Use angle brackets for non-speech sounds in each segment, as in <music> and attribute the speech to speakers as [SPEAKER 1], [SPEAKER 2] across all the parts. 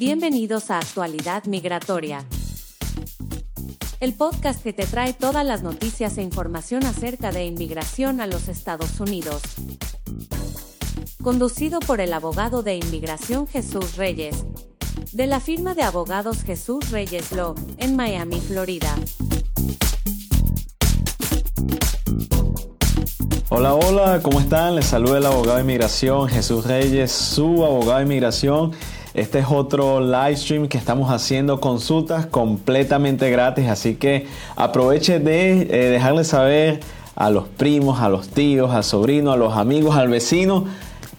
[SPEAKER 1] Bienvenidos a Actualidad Migratoria. El podcast que te trae todas las noticias e información acerca de inmigración a los Estados Unidos. Conducido por el abogado de inmigración Jesús Reyes. De la firma de abogados Jesús Reyes Law, en Miami, Florida.
[SPEAKER 2] Hola, hola, ¿cómo están? Les saluda el abogado de inmigración Jesús Reyes, su abogado de inmigración. Este es otro live stream que estamos haciendo consultas completamente gratis, así que aproveche de eh, dejarle saber a los primos, a los tíos, al sobrino, a los amigos, al vecino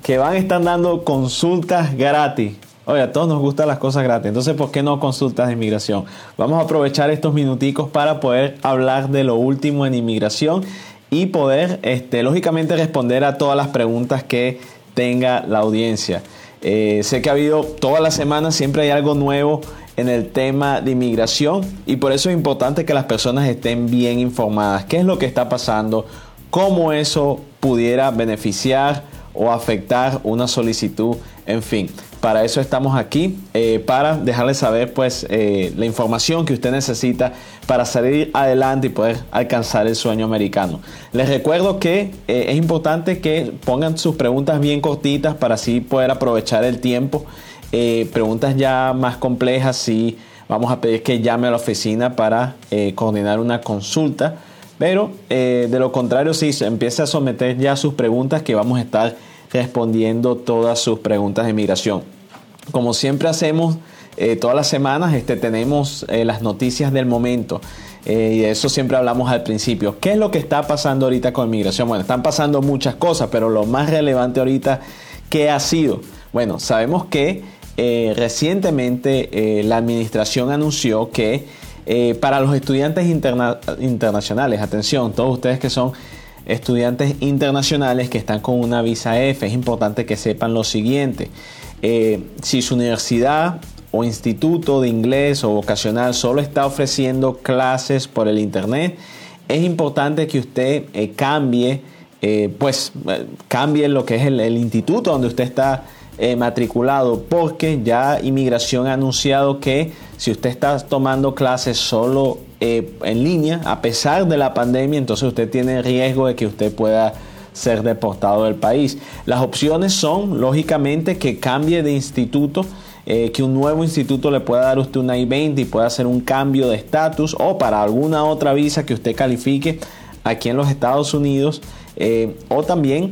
[SPEAKER 2] que van a estar dando consultas gratis. Oye, a todos nos gustan las cosas gratis, entonces ¿por qué no consultas de inmigración? Vamos a aprovechar estos minuticos para poder hablar de lo último en inmigración y poder, este, lógicamente, responder a todas las preguntas que tenga la audiencia. Eh, sé que ha habido todas las semanas, siempre hay algo nuevo en el tema de inmigración y por eso es importante que las personas estén bien informadas. ¿Qué es lo que está pasando? ¿Cómo eso pudiera beneficiar o afectar una solicitud? En fin, para eso estamos aquí, eh, para dejarles saber pues eh, la información que usted necesita para salir adelante y poder alcanzar el sueño americano. Les recuerdo que eh, es importante que pongan sus preguntas bien cortitas para así poder aprovechar el tiempo. preguntas ya más complejas, sí, vamos a pedir que llame a la oficina para coordinar una consulta. Pero de lo contrario, sí, empiece a someter ya sus preguntas que vamos a estar respondiendo todas sus preguntas de migración. Como siempre hacemos eh, todas las semanas, este, tenemos eh, las noticias del momento. Eh, y de eso siempre hablamos al principio. ¿Qué es lo que está pasando ahorita con migración? Bueno, están pasando muchas cosas, pero lo más relevante ahorita, ¿qué ha sido? Bueno, sabemos que recientemente la administración anunció que para los estudiantes internacionales, atención, todos ustedes que son estudiantes internacionales que están con una visa F, es importante que sepan lo siguiente. Eh, si su universidad o instituto de inglés o vocacional solo está ofreciendo clases por el internet, es importante que usted eh, cambie, eh, pues cambie lo que es el, instituto donde usted está matriculado, porque ya inmigración ha anunciado que si usted está tomando clases solo eh, en línea, a pesar de la pandemia, entonces usted tiene riesgo de que usted pueda ser deportado del país. Las opciones son, lógicamente, que cambie de instituto, eh, que un nuevo instituto le pueda dar usted una I-20 y pueda hacer un cambio de estatus o para alguna otra visa que usted califique aquí en los Estados Unidos, eh, o también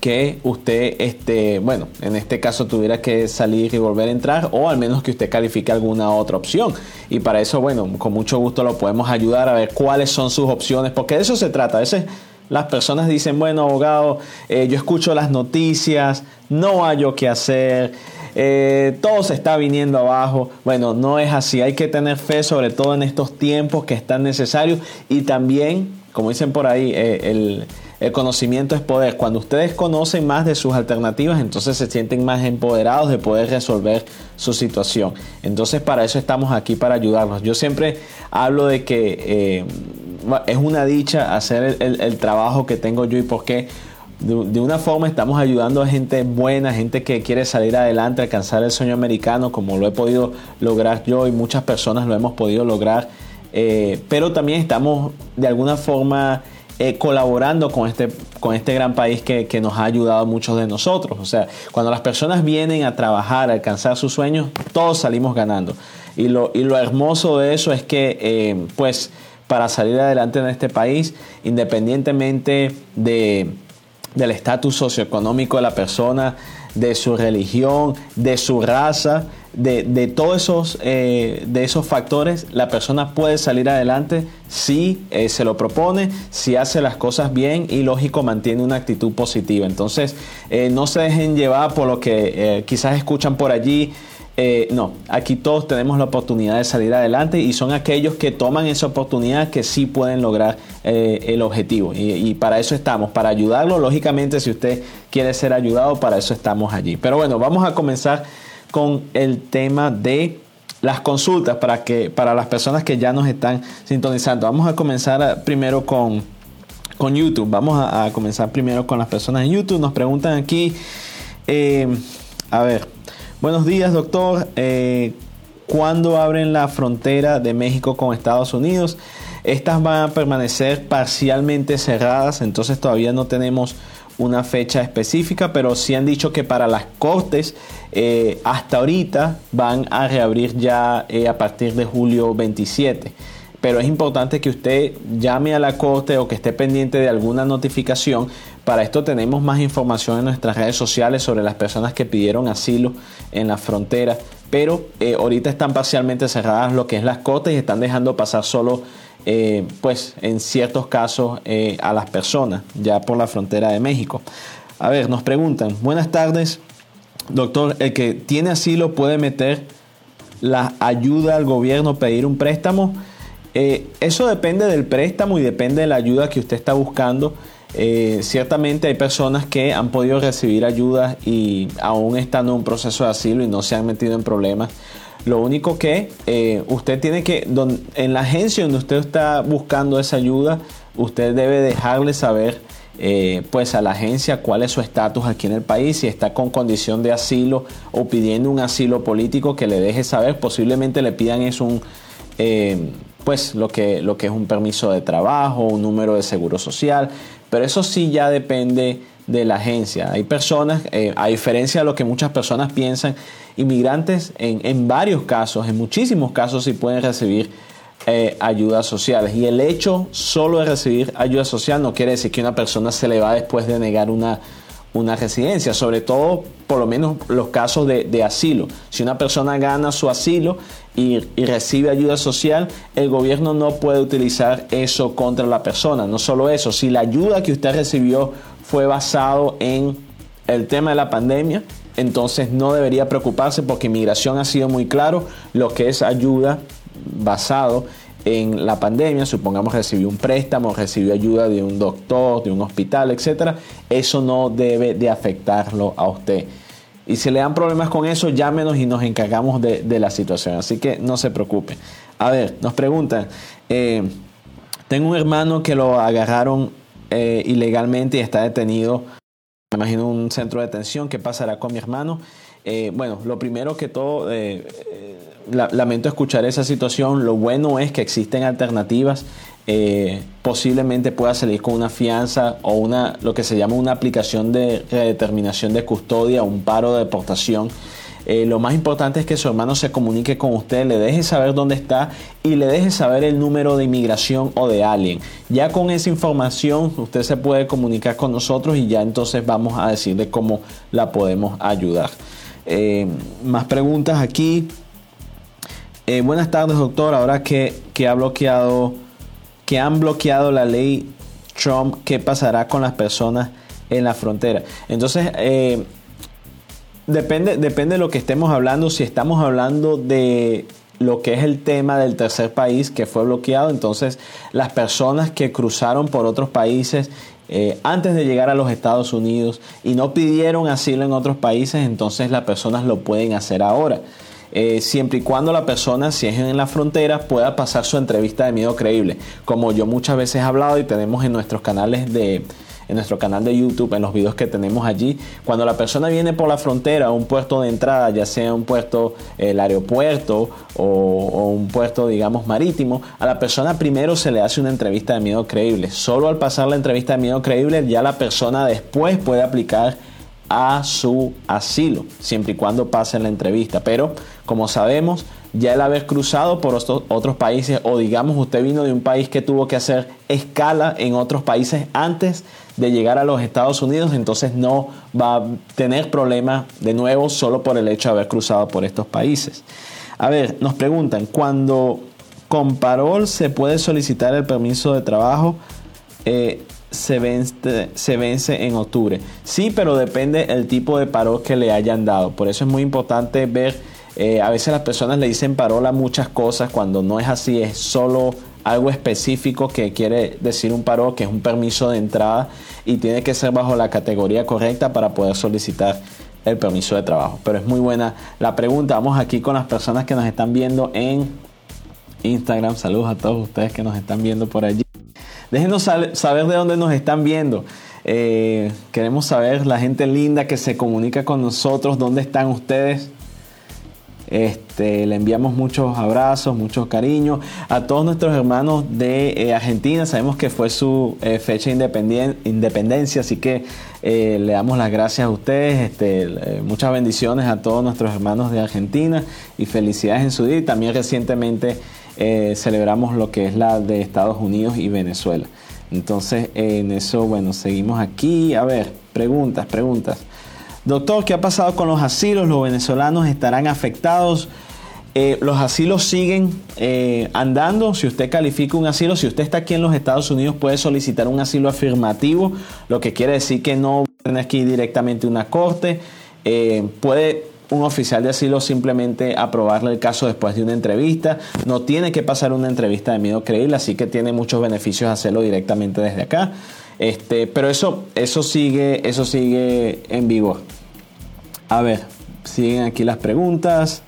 [SPEAKER 2] que usted, este, bueno, en este caso tuviera que salir y volver a entrar o al menos que usted califique alguna otra opción. Y para eso, bueno, con mucho gusto lo podemos ayudar a ver cuáles son sus opciones, porque de eso se trata. A veces las personas dicen, bueno, abogado, eh, yo escucho las noticias, no hay yo qué hacer. Eh, todo se está viniendo abajo. Bueno, no es así. Hay que tener fe, sobre todo en estos tiempos que están necesarios. Y también, como dicen por ahí, eh, el, el conocimiento es poder. Cuando ustedes conocen más de sus alternativas, entonces se sienten más empoderados de poder resolver su situación. Entonces para eso estamos aquí, para ayudarlos. Yo siempre hablo de que eh, es una dicha hacer el, trabajo que tengo yo y porque de, de, una forma estamos ayudando a gente buena, gente que quiere salir adelante, alcanzar el sueño americano, como lo he podido lograr yo y muchas personas lo hemos podido lograr. Eh, pero también estamos de alguna forma eh, colaborando con este, con este gran país que, nos ha ayudado a muchos de nosotros. O sea, cuando las personas vienen a trabajar, a alcanzar sus sueños, todos salimos ganando. Y lo, y lo hermoso de eso es que, eh, pues, para salir adelante en este país, independientemente de, del estatus socioeconómico de la persona, de su religión, de su raza, de, todos esos, eh, de esos factores, la persona puede salir adelante si eh, se lo propone, si hace las cosas bien y lógico mantiene una actitud positiva. Entonces, eh, no se dejen llevar por lo que quizás escuchan por allí. no, aquí todos tenemos la oportunidad de salir adelante y son aquellos que toman esa oportunidad que sí pueden lograr el objetivo. Y, para eso estamos, para ayudarlo. Lógicamente, si usted quiere ser ayudado, para eso estamos allí. Pero bueno, vamos a comenzar con el tema de las consultas para que para las personas que ya nos están sintonizando. Vamos a comenzar primero con, con YouTube. Vamos a, comenzar primero con las personas en YouTube. Nos preguntan aquí, eh, a ver, Buenos días, doctor. Eh, ¿Cuándo abren la frontera de México con Estados Unidos? Estas van a permanecer parcialmente cerradas, entonces todavía no tenemos una fecha específica, pero sí han dicho que para las cortes eh, hasta ahorita van a reabrir ya eh, a partir de julio 27 pero es importante que usted llame a la corte o que esté pendiente de alguna notificación. Para esto tenemos más información en nuestras redes sociales sobre las personas que pidieron asilo en la frontera, pero eh, ahorita están parcialmente cerradas lo que es las cortes y están dejando pasar solo, eh, pues en ciertos casos, eh, a las personas ya por la frontera de México. A ver, nos preguntan, buenas tardes, doctor, el que tiene asilo puede meter la ayuda al gobierno, pedir un préstamo. Eh, eso depende del préstamo y depende de la ayuda que usted está buscando. Ciertamente hay personas que han podido recibir ayuda y aún estando en un proceso de asilo y no se han metido en problemas. Lo único que eh, usted tiene que, en la agencia donde usted está buscando esa ayuda, usted debe dejarle saber pues a la agencia cuál es su estatus aquí en el país, si está con condición de asilo o pidiendo un asilo político que le deje saber, posiblemente le pidan es un pues lo que, lo que es un permiso de trabajo, un número de seguro social, pero eso sí ya depende de la agencia. Hay personas, eh, a diferencia de lo que muchas personas piensan, inmigrantes en, en varios casos, en muchísimos casos sí pueden recibir eh, ayudas sociales. Y el hecho solo de recibir ayuda social no quiere decir que una persona se le va después de negar una, una residencia, sobre todo por lo menos los casos de, asilo. Si una persona gana su asilo y, recibe ayuda social, el gobierno no puede utilizar eso contra la persona. No solo eso, si la ayuda que usted recibió fue basado en el tema de la pandemia, entonces no debería preocuparse porque inmigración ha sido muy claro lo que es ayuda basado en la pandemia, supongamos recibió un préstamo, recibió ayuda de un doctor, de un hospital, etcétera, eso no debe de afectarlo a usted. Y si le dan problemas con eso, llámenos y nos encargamos de, la situación. Así que no se preocupe. A ver, nos preguntan, eh, tengo un hermano que lo agarraron eh, ilegalmente y está detenido, me imagino un centro de detención, ¿qué pasará con mi hermano? Eh, bueno, lo primero que todo, lamento escuchar esa situación. Lo bueno es que existen alternativas. Eh, posiblemente pueda salir con una fianza o una lo que se llama una aplicación de redeterminación de custodia, un paro de deportación. Eh, lo más importante es que su hermano se comunique con usted, le deje saber dónde está y le deje saber el número de inmigración o de alguien. Ya con esa información usted se puede comunicar con nosotros y ya entonces vamos a decirle cómo la podemos ayudar. Eh, más preguntas aquí. Eh, buenas tardes, doctor. Ahora que, ha bloqueado, que han bloqueado la ley Trump, ¿qué pasará con las personas en la frontera? Entonces, depende, depende de lo que estemos hablando. Si estamos hablando de lo que es el tema del tercer país que fue bloqueado, entonces las personas que cruzaron por otros países eh, antes de llegar a los Estados Unidos y no pidieron asilo en otros países, entonces las personas lo pueden hacer ahora. Eh, siempre y cuando la persona, si es en la frontera, pueda pasar su entrevista de miedo creíble. Como yo muchas veces he hablado y tenemos en nuestros canales de, en nuestro canal de YouTube, en los videos que tenemos allí. Cuando la persona viene por la frontera, un puerto de entrada, ya sea un puerto, el aeropuerto o, o, un puerto, digamos, marítimo, a la persona primero se le hace una entrevista de miedo creíble. Solo al pasar la entrevista de miedo creíble, ya la persona después puede aplicar a su asilo, siempre y cuando pase la entrevista. Pero, como sabemos, ya el haber cruzado por otros países o digamos usted vino de un país que tuvo que hacer escala en otros países antes de llegar a los Estados Unidos, entonces no va a tener problema de nuevo solo por el hecho de haber cruzado por estos países. A ver, nos preguntan, cuando con parol se puede solicitar el permiso de trabajo, eh, se vence, se vence en octubre. Sí, pero depende el tipo de parol que le hayan dado. Por eso es muy importante ver, eh, a veces las personas le dicen parol a muchas cosas cuando no es así, es solo algo específico que quiere decir un parol, que es un permiso de entrada y tiene que ser bajo la categoría correcta para poder solicitar el permiso de trabajo. Pero es muy buena la pregunta. Vamos aquí con las personas que nos están viendo en Instagram. Saludos a todos ustedes que nos están viendo por allí. Déjenos saber de dónde nos están viendo. Eh, queremos saber la gente linda que se comunica con nosotros, dónde están ustedes. Este, le enviamos muchos abrazos, muchos cariños a todos nuestros hermanos de eh, Argentina. Sabemos que fue su eh, fecha de independencia, así que eh, le damos las gracias a ustedes. Este, muchas bendiciones a todos nuestros hermanos de Argentina y felicidades en su día. Y también recientemente celebramos lo que es la de Estados Unidos y Venezuela. Entonces, en eso, bueno, seguimos aquí. A ver, preguntas, preguntas. Doctor, ¿qué ha pasado con los asilos? ¿Los venezolanos estarán afectados? Eh, los asilos siguen eh, andando. Si usted califica un asilo, si usted está aquí en los Estados Unidos, puede solicitar un asilo afirmativo, lo que quiere decir que no tiene que ir directamente a una corte. Eh, puede un oficial de asilo simplemente aprobarle el caso después de una entrevista. No tiene que pasar una entrevista de miedo creíble, así que tiene muchos beneficios hacerlo directamente desde acá. Este, pero eso, eso, sigue, eso sigue en vigor. A ver, siguen aquí las preguntas.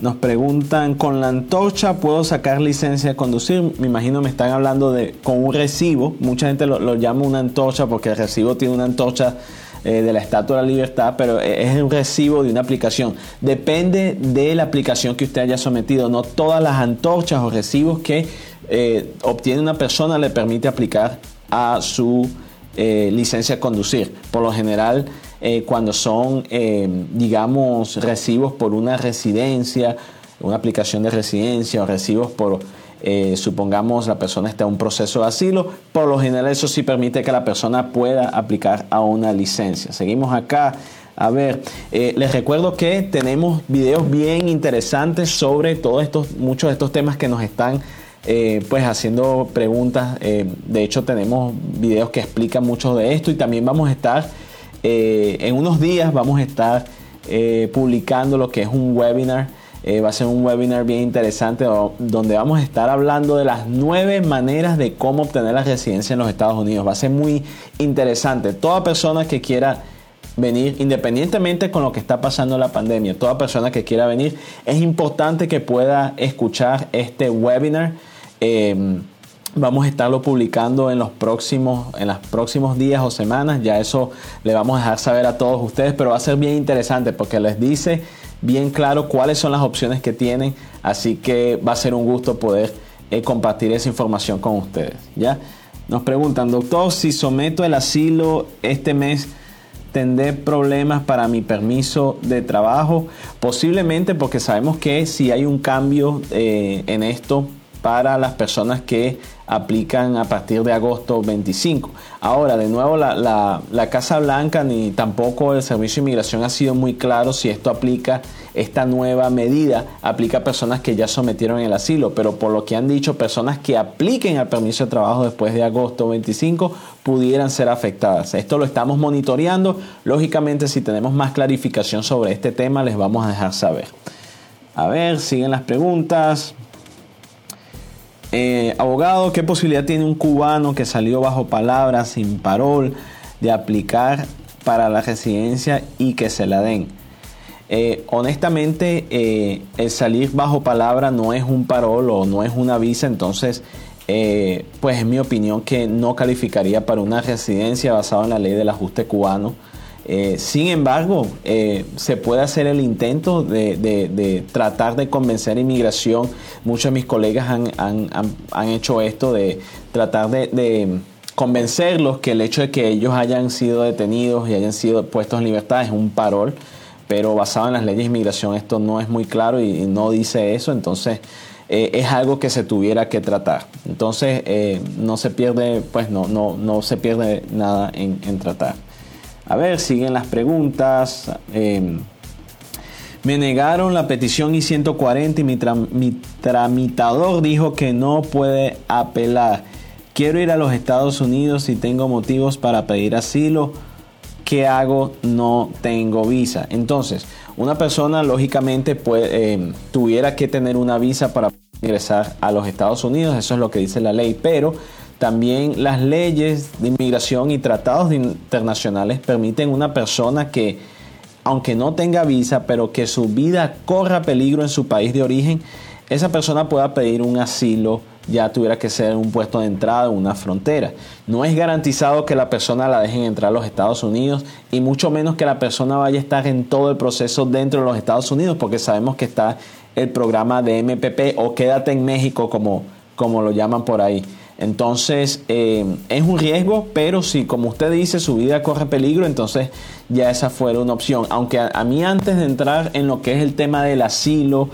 [SPEAKER 2] Nos preguntan, ¿con la antorcha puedo sacar licencia de conducir? Me imagino me están hablando de con un recibo. Mucha gente lo, llama una antorcha porque el recibo tiene una antorcha eh, de la Estatua de la Libertad, pero es un recibo de una aplicación. Depende de la aplicación que usted haya sometido. No todas las antorchas o recibos que eh, obtiene una persona le permite aplicar a su eh, licencia de conducir. Por lo general, eh, cuando son, eh, digamos, recibos por una residencia, una aplicación de residencia o recibos por, supongamos, la persona está en un proceso de asilo, por lo general eso sí permite que la persona pueda aplicar a una licencia. Seguimos acá. A ver, les recuerdo que tenemos videos bien interesantes sobre todos estos, muchos de estos temas que nos están pues haciendo preguntas. de hecho, tenemos videos que explican mucho de esto y también vamos a estar eh, en unos días vamos a estar eh, publicando lo que es un webinar. Eh, va a ser un webinar bien interesante donde vamos a estar hablando de las nueve maneras de cómo obtener la residencia en los Estados Unidos. Va a ser muy interesante. Toda persona que quiera venir, independientemente con lo que está pasando la pandemia, toda persona que quiera venir, es importante que pueda escuchar este webinar. Vamos a estarlo publicando en los próximos, en los próximos días o semanas. Ya eso le vamos a dejar saber a todos ustedes, pero va a ser bien interesante porque les dice bien claro cuáles son las opciones que tienen. Así que va a ser un gusto poder eh, compartir esa información con ustedes. ¿ya? Nos preguntan, doctor, si someto el asilo este mes, ¿tendré problemas para mi permiso de trabajo? Posiblemente porque sabemos que si hay un cambio eh, en esto para las personas que aplican a partir de agosto 25. Ahora, de nuevo, la, Casa Blanca ni tampoco el Servicio de Inmigración ha sido muy claro si esto aplica, esta nueva medida aplica a personas que ya sometieron el asilo, pero por lo que han dicho, personas que apliquen al permiso de trabajo después de agosto 25 pudieran ser afectadas. Esto lo estamos monitoreando. Lógicamente, si tenemos más clarificación sobre este tema, les vamos a dejar saber. A ver, siguen las preguntas. Eh, abogado, ¿qué posibilidad tiene un cubano que salió bajo palabra sin parol de aplicar para la residencia y que se la den? Eh, honestamente, eh, el salir bajo palabra no es un parol o no es una visa, entonces, pues en mi opinión que no calificaría para una residencia basada en la ley del ajuste cubano. Eh, sin embargo, eh, se puede hacer el intento de, tratar de convencer a inmigración. Muchos de mis colegas han, hecho esto de tratar de, convencerlos que el hecho de que ellos hayan sido detenidos y hayan sido puestos en libertad es un parol, pero basado en las leyes de inmigración esto no es muy claro y, no dice eso, entonces eh, es algo que se tuviera que tratar. Entonces no se pierde, pues no, no, no se pierde nada en tratar. A ver, siguen las preguntas. Em, me negaron la petición I-140 y mi, mi, tramitador dijo que no puede apelar. Quiero ir a los Estados Unidos y tengo motivos para pedir asilo. ¿Qué hago? No tengo visa. Entonces, una persona lógicamente em, tuviera que tener una visa para ingresar a los Estados Unidos. Eso es lo que dice la ley. Pero también las leyes de inmigración y tratados internacionales permiten a una persona que, aunque no tenga visa, pero que su vida corra peligro en su país de origen, esa persona pueda pedir un asilo ya tuviera que ser un puesto de entrada en una frontera. No es garantizado que la persona la dejen entrar a los Estados Unidos y mucho menos que la persona vaya a estar en todo el proceso dentro de los Estados Unidos porque sabemos que está el programa de MPP o quédate en México como, como lo llaman por ahí. Entonces eh, es un riesgo, pero si como usted dice su vida corre peligro, entonces ya esa fuera una opción. Aunque a mí antes de entrar en lo que es el tema del asilo,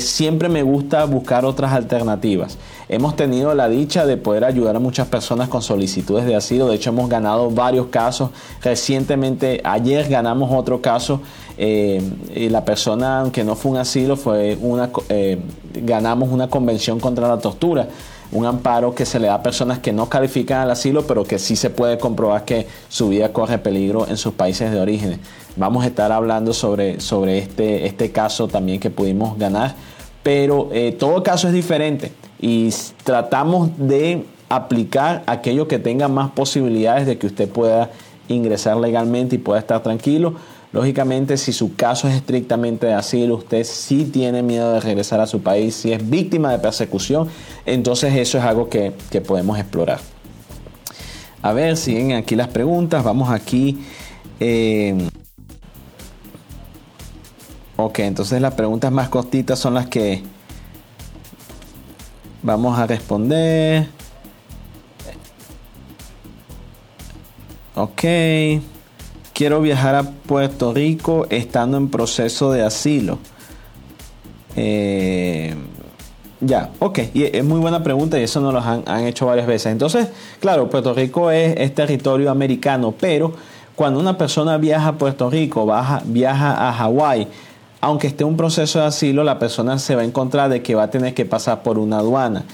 [SPEAKER 2] siempre me gusta buscar otras alternativas. Hemos tenido la dicha de poder ayudar a muchas personas con solicitudes de asilo. De hecho, hemos ganado varios casos. Recientemente, ayer ganamos otro caso. Eh, y la persona, aunque no fue un asilo, fue una, eh, ganamos una convención contra la tortura un amparo que se le da a personas que no califican al asilo, pero que sí se puede comprobar que su vida corre peligro en sus países de origen. Vamos a estar hablando sobre, sobre este, este caso también que pudimos ganar, pero eh, todo caso es diferente y tratamos de aplicar aquello que tenga más posibilidades de que usted pueda ingresar legalmente y pueda estar tranquilo Lógicamente, si su caso es estrictamente de asilo, usted sí tiene miedo de regresar a su país, si es víctima de persecución, entonces eso es algo que, podemos explorar. A ver, siguen aquí las preguntas. Vamos aquí. Eh, ok, entonces las preguntas más cortitas son las que vamos a responder. Ok quiero viajar a Puerto Rico estando en proceso de asilo. Eh, ya, ok, y es muy buena pregunta y eso nos lo han, hecho varias veces. Entonces, claro, Puerto Rico es, territorio americano, pero cuando una persona viaja a Puerto Rico, viaja a Hawái, aunque esté un proceso de asilo, la persona se va a encontrar de que va a tener que pasar por una aduana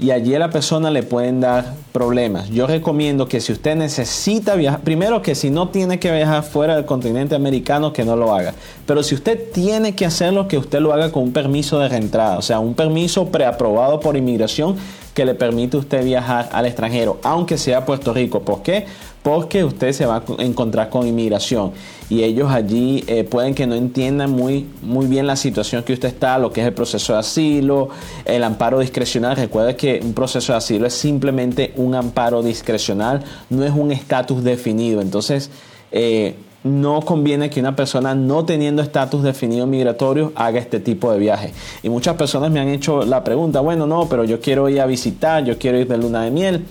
[SPEAKER 2] y allí a la persona le pueden dar problemas. Yo recomiendo que si usted necesita viajar, primero que si no tiene que viajar fuera del continente americano, que no lo haga. Pero si usted tiene que hacerlo, que usted lo haga con un permiso de reentrada, o sea, un permiso preaprobado por inmigración que le permite a usted viajar al extranjero, aunque sea Puerto Rico. ¿Por qué? Porque usted se va a encontrar con inmigración y ellos allí eh, pueden que no entiendan muy, muy bien la situación que usted está, lo que es el proceso de asilo, el amparo discrecional. Recuerde que un proceso de asilo es simplemente un amparo discrecional, no es un estatus definido. Entonces, eh, no conviene que una persona no teniendo estatus definido migratorio haga este tipo de viaje. Y muchas personas me han hecho la pregunta, bueno, no, pero yo quiero ir a visitar, yo quiero ir de luna de miel.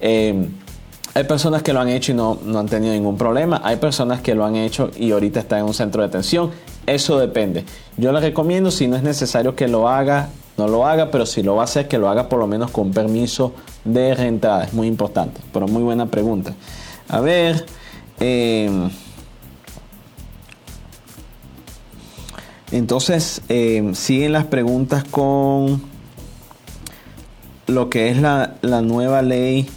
[SPEAKER 2] Eh, hay personas que lo han hecho y no, no, han tenido ningún problema. Hay personas que lo han hecho y ahorita están en un centro de detención. Eso depende. Yo les recomiendo, si no es necesario que lo haga, no lo haga, pero si lo va a hacer, que lo haga por lo menos con permiso de reentrada. Es muy importante, pero muy buena pregunta. A ver. Eh, Entonces, eh, siguen las preguntas con lo que es la, nueva ley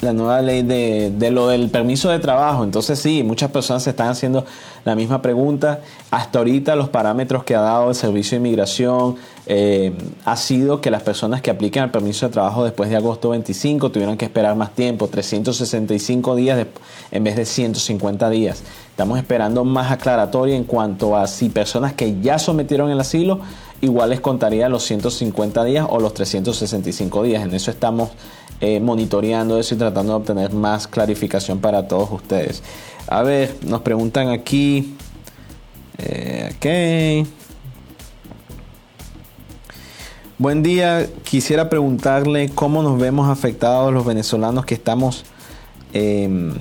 [SPEAKER 2] la nueva ley de, de, lo del permiso de trabajo. Entonces sí, muchas personas se están haciendo la misma pregunta. Hasta ahorita los parámetros que ha dado el Servicio de Inmigración eh, ha sido que las personas que apliquen el permiso de trabajo después de agosto 25 tuvieran que esperar más tiempo, 365 días en vez de 150 días. Estamos esperando más aclaratoria en cuanto a si personas que ya sometieron el asilo igual les contaría los 150 días o los 365 días. En eso estamos eh, monitoreando eso y tratando de obtener más clarificación para todos ustedes. A ver, nos preguntan aquí. Eh, ok. Buen día, quisiera preguntarle cómo nos vemos afectados los venezolanos que estamos em,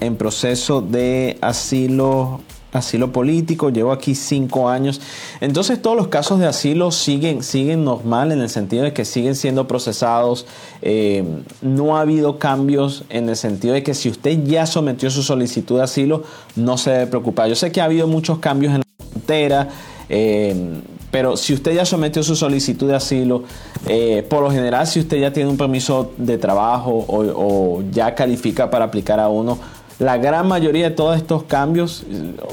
[SPEAKER 2] en proceso de asilo asilo político, llevo aquí cinco años. Entonces todos los casos de asilo siguen, siguen normal en el sentido de que siguen siendo procesados. Eh, no ha habido cambios en el sentido de que si usted ya sometió su solicitud de asilo, no se debe preocupar. Yo sé que ha habido muchos cambios en la frontera. Eh, pero si usted ya sometió su solicitud de asilo, eh, por lo general, si usted ya tiene un permiso de trabajo o ya califica para aplicar a uno, la gran mayoría de todos estos cambios,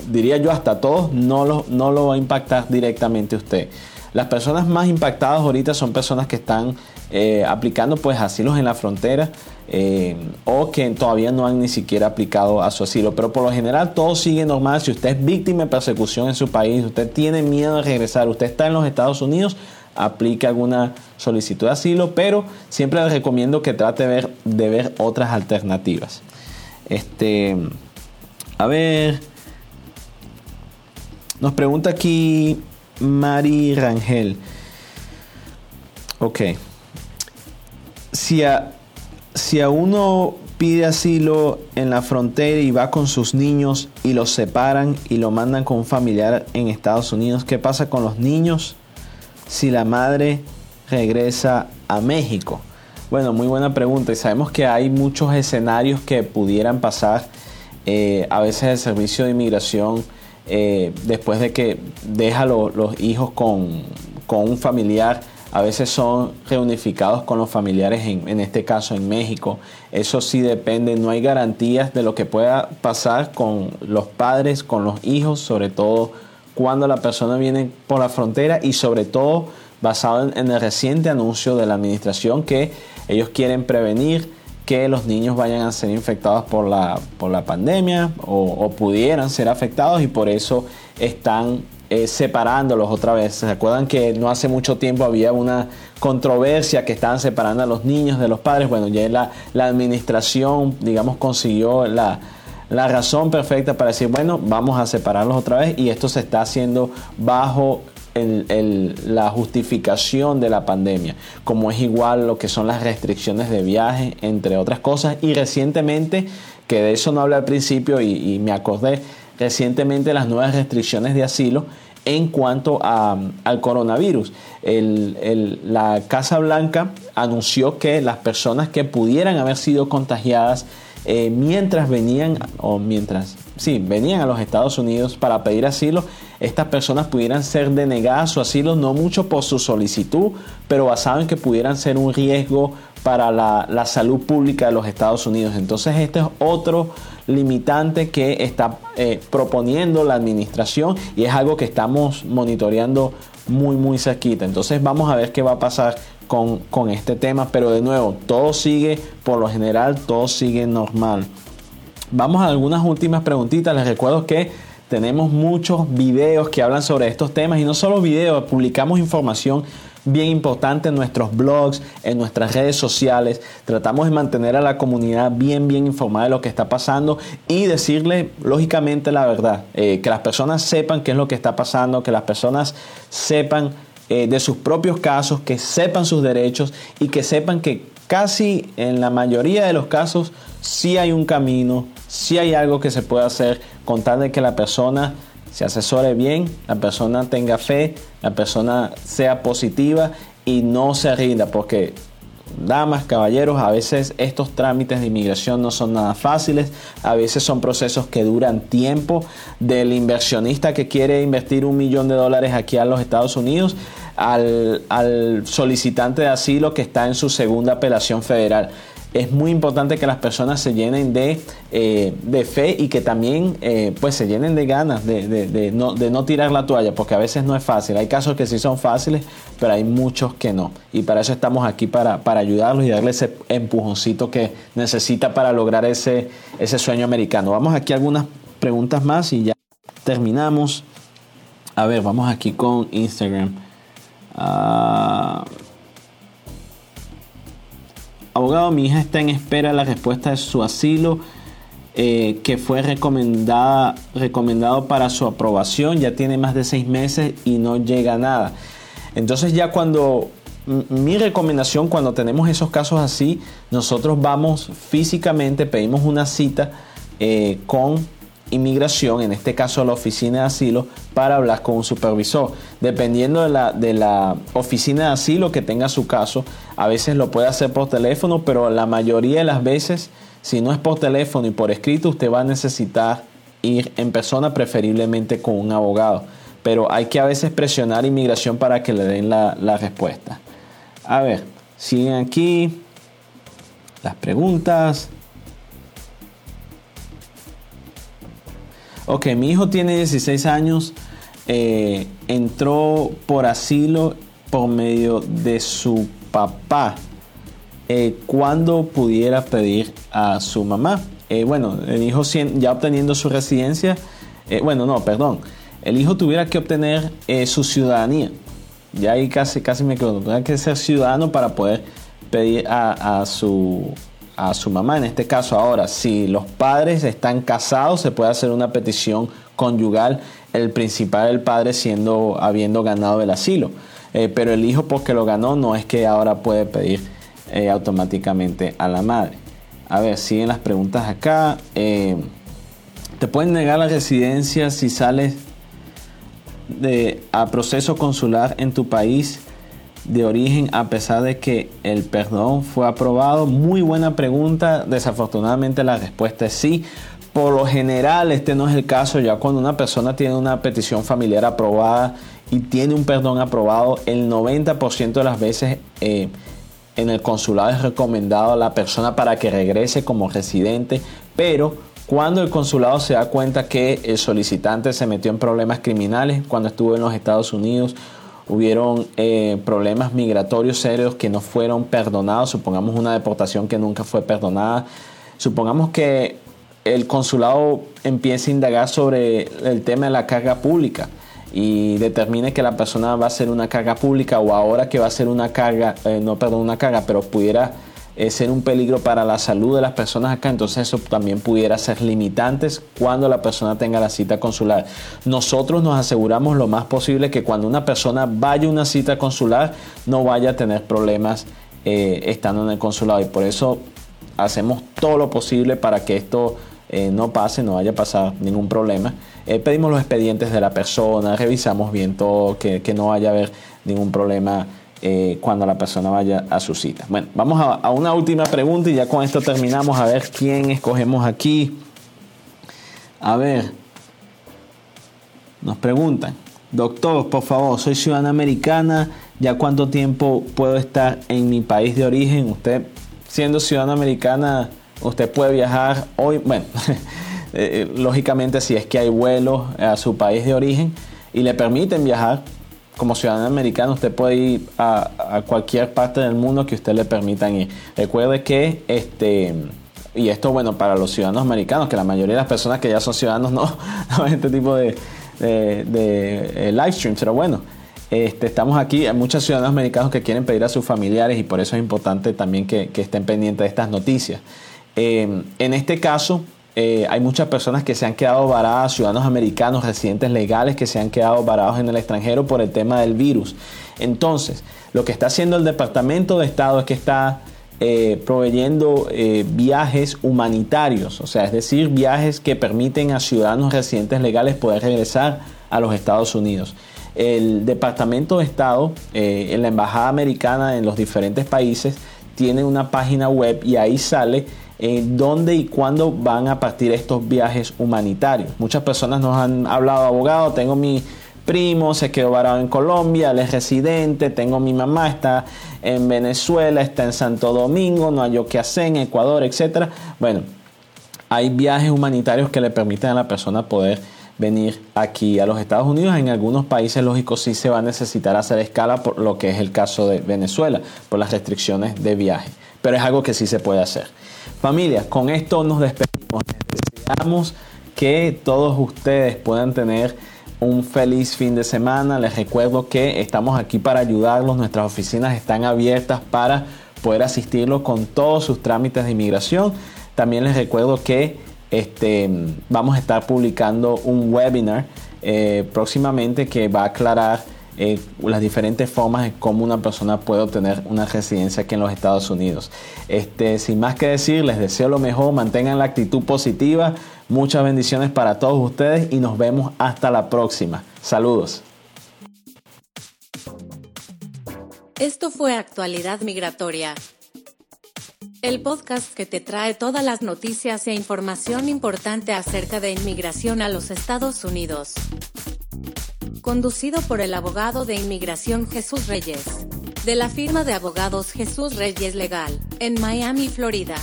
[SPEAKER 2] diría yo hasta todos, no lo, no lo va a impactar directamente usted. Las personas más impactadas ahorita son personas que están eh, aplicando pues asilos en la frontera eh, o que todavía no han ni siquiera aplicado a su asilo. Pero por lo general todo sigue normal. Si usted es víctima de persecución en su país, usted tiene miedo de regresar, usted está en los Estados Unidos, aplique alguna solicitud de asilo, pero siempre les recomiendo que trate de ver otras alternativas. Este, a ver, nos pregunta aquí Mari Rangel. Ok. Si a, si a uno pide asilo en la frontera y va con sus niños y los separan y lo mandan con un familiar en Estados Unidos, ¿qué pasa con los niños si la madre regresa a México? Bueno, muy buena pregunta y sabemos que hay muchos escenarios que pudieran pasar. Eh, a veces el servicio de inmigración, eh, después de que deja los hijos con, con un familiar, a veces son reunificados con los familiares, en, este caso en México. Eso sí depende, no hay garantías de lo que pueda pasar con los padres, con los hijos, sobre todo cuando la persona viene por la frontera y sobre todo basado en, el reciente anuncio de la administración que ellos quieren prevenir que los niños vayan a ser infectados por la, por la pandemia o, pudieran ser afectados y por eso están eh, separándolos otra vez. ¿Se acuerdan que no hace mucho tiempo había una controversia que estaban separando a los niños de los padres? Bueno, ya la, la administración, digamos, consiguió la, la razón perfecta para decir, bueno, vamos a separarlos otra vez y esto se está haciendo bajo la justificación de la pandemia, como es igual lo que son las restricciones de viaje, entre otras cosas. Y recientemente, que de eso no hablé al principio y me acordé, recientemente las nuevas restricciones de asilo en cuanto al coronavirus. la Casa Blanca anunció que las personas que pudieran haber sido contagiadas eh, mientras venían o mientras sí, venían a los Estados Unidos para pedir asilo, estas personas pudieran ser denegadas su asilo no mucho por su solicitud, pero basado en que pudieran ser un riesgo para la, la salud pública de los Estados Unidos. Entonces este es otro limitante que está eh, proponiendo la administración y es algo que estamos monitoreando muy muy cerquita. Entonces vamos a ver qué va a pasar con, con este tema, pero de nuevo, todo sigue, por lo general, todo sigue normal. Vamos a algunas últimas preguntitas. Les recuerdo que tenemos muchos videos que hablan sobre estos temas y no solo videos, publicamos información bien importante en nuestros blogs, en nuestras redes sociales. Tratamos de mantener a la comunidad bien, bien informada de lo que está pasando y decirle lógicamente la verdad. Eh, que las personas sepan qué es lo que está pasando, que las personas sepan eh, de sus propios casos, que sepan sus derechos y que sepan que casi en la mayoría de los casos sí hay un camino, sí hay algo que se puede hacer con tal de que la persona se asesore bien, la persona tenga fe, la persona sea positiva y no se rinda, porque damas, caballeros, a veces estos trámites de inmigración no son nada fáciles, a veces son procesos que duran tiempo, del inversionista que quiere invertir un millón de dólares aquí a los Estados Unidos, al, al solicitante de asilo que está en su segunda apelación federal es muy importante que las personas se llenen de, eh, fe y que también pues pues se llenen de ganas de, no, tirar la toalla, porque a veces no es fácil. Hay casos que sí son fáciles, pero hay muchos que no. Y para eso estamos aquí, para, para ayudarlos y darle ese empujoncito que necesita para lograr ese, ese sueño americano. Vamos aquí a algunas preguntas más y ya terminamos. A ver, vamos aquí con Instagram. Ah, abogado, mi hija está en espera de la respuesta de su asilo eh, que fue recomendada, recomendado para su aprobación. Ya tiene más de seis meses y no llega nada. Entonces ya cuando mi recomendación cuando tenemos esos casos así, nosotros vamos físicamente, pedimos una cita eh, con inmigración, en este caso la oficina de asilo, para hablar con un supervisor. Dependiendo de la, de la oficina de asilo que tenga su caso, a veces lo puede hacer por teléfono, pero la mayoría de las veces, si no es por teléfono y por escrito, usted va a necesitar ir en persona, preferiblemente con un abogado. Pero hay que a veces presionar inmigración para que le den la, respuesta. A ver, siguen aquí las preguntas. Ok, mi hijo tiene 16 años, eh, entró por asilo por medio de su papá. Eh, ¿Cuándo pudiera pedir a su mamá? Eh, bueno, el hijo ya obteniendo su residencia, bueno, no, perdón, el hijo tuviera que obtener su ciudadanía. Ya ahí casi, casi me quedo. Tiene que ser ciudadano para poder pedir a, a, su, a su mamá. En este caso, ahora, si los padres están casados, se puede hacer una petición conyugal, el principal, el padre, siendo, habiendo ganado el asilo. Eh, pero el hijo, porque lo ganó, no es que ahora puede pedir eh, automáticamente a la madre. A ver, siguen las preguntas acá. Eh, ¿Te pueden negar la residencia si sales de, a proceso consular en tu país de origen a pesar de que el perdón fue aprobado? Muy buena pregunta. Desafortunadamente la respuesta es sí. Por lo general este no es el caso. Ya cuando una persona tiene una petición familiar aprobada y tiene un perdón aprobado, el 90% de las veces eh, en el consulado es recomendado a la persona para que regrese como residente, pero cuando el consulado se da cuenta que el solicitante se metió en problemas criminales, cuando estuvo en los Estados Unidos, hubieron eh, problemas migratorios serios que no fueron perdonados, supongamos una deportación que nunca fue perdonada, supongamos que el consulado empiece a indagar sobre el tema de la carga pública y determine que la persona va a ser una carga pública o ahora que va a ser una carga, eh, no perdón, una carga, pero pudiera eh, ser un peligro para la salud de las personas acá, entonces eso también pudiera ser limitantes cuando la persona tenga la cita consular. Nosotros nos aseguramos lo más posible que cuando una persona vaya a una cita consular no vaya a tener problemas eh, estando en el consulado y por eso hacemos todo lo posible para que esto no pase, no vaya a pasar ningún problema. Eh, pedimos los expedientes de la persona, revisamos bien todo, que, no vaya a haber ningún problema eh, cuando la persona vaya a su cita. Bueno, vamos a, una última pregunta y ya con esto terminamos a ver quién escogemos aquí. A ver, nos preguntan, doctor, por favor, soy ciudadana americana, ¿ya cuánto tiempo puedo estar en mi país de origen? Usted, siendo ciudadana americana, usted puede viajar hoy, bueno. <laughs> Eh, lógicamente si es que hay vuelos a su país de origen y le permiten viajar, como ciudadano americano usted puede ir a, cualquier parte del mundo que usted le permitan ir. Recuerde que este y esto bueno para los ciudadanos americanos, que la mayoría de las personas que ya son ciudadanos <laughs> no, no este tipo de, de, eh, live stream, pero bueno, este, estamos aquí, hay muchos ciudadanos americanos que quieren pedir a sus familiares y por eso es importante también que, estén pendientes de estas noticias. Eh, en este caso, eh, hay muchas personas que se han quedado varadas, ciudadanos americanos, residentes legales que se han quedado varados en el extranjero por el tema del virus. Entonces, lo que está haciendo el Departamento de Estado es que está eh, proveyendo eh, viajes humanitarios, o sea, es decir, viajes que permiten a ciudadanos residentes legales poder regresar a los Estados Unidos. El Departamento de Estado, en la Embajada Americana en los diferentes países, tiene una página web y ahí sale eh, dónde y cuándo van a partir estos viajes humanitarios. Muchas personas nos han hablado, abogado, tengo mi primo, se quedó varado en Colombia, él es residente, tengo mi mamá, está en Venezuela, está en Santo Domingo, no hay yo qué hacer, en Ecuador, etc. Bueno, hay viajes humanitarios que le permiten a la persona poder venir aquí a los Estados Unidos. En algunos países, lógicos sí se va a necesitar hacer escala, por lo que es el caso de Venezuela, por las restricciones de viaje. Pero es algo que sí se puede hacer. Familia, con esto nos despedimos. Deseamos que todos ustedes puedan tener un feliz fin de semana. Les recuerdo que estamos aquí para ayudarlos. Nuestras oficinas están abiertas para poder asistirlos con todos sus trámites de inmigración. También les recuerdo que este, vamos a estar publicando un webinar eh, próximamente que va a aclarar eh, las diferentes formas de cómo una persona puede obtener una residencia aquí en los Estados Unidos. Este, sin más que decir, les deseo lo mejor, mantengan la actitud positiva, muchas bendiciones para todos ustedes y nos vemos hasta la próxima. Saludos.
[SPEAKER 1] Esto fue Actualidad Migratoria, el podcast que te trae todas las noticias e información importante acerca de inmigración a los Estados Unidos conducido por el abogado de inmigración Jesús Reyes, de la firma de abogados Jesús Reyes Legal, en Miami, Florida.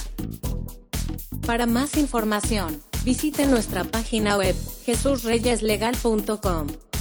[SPEAKER 1] Para más información, visite nuestra página web jesusreyeslegal.com.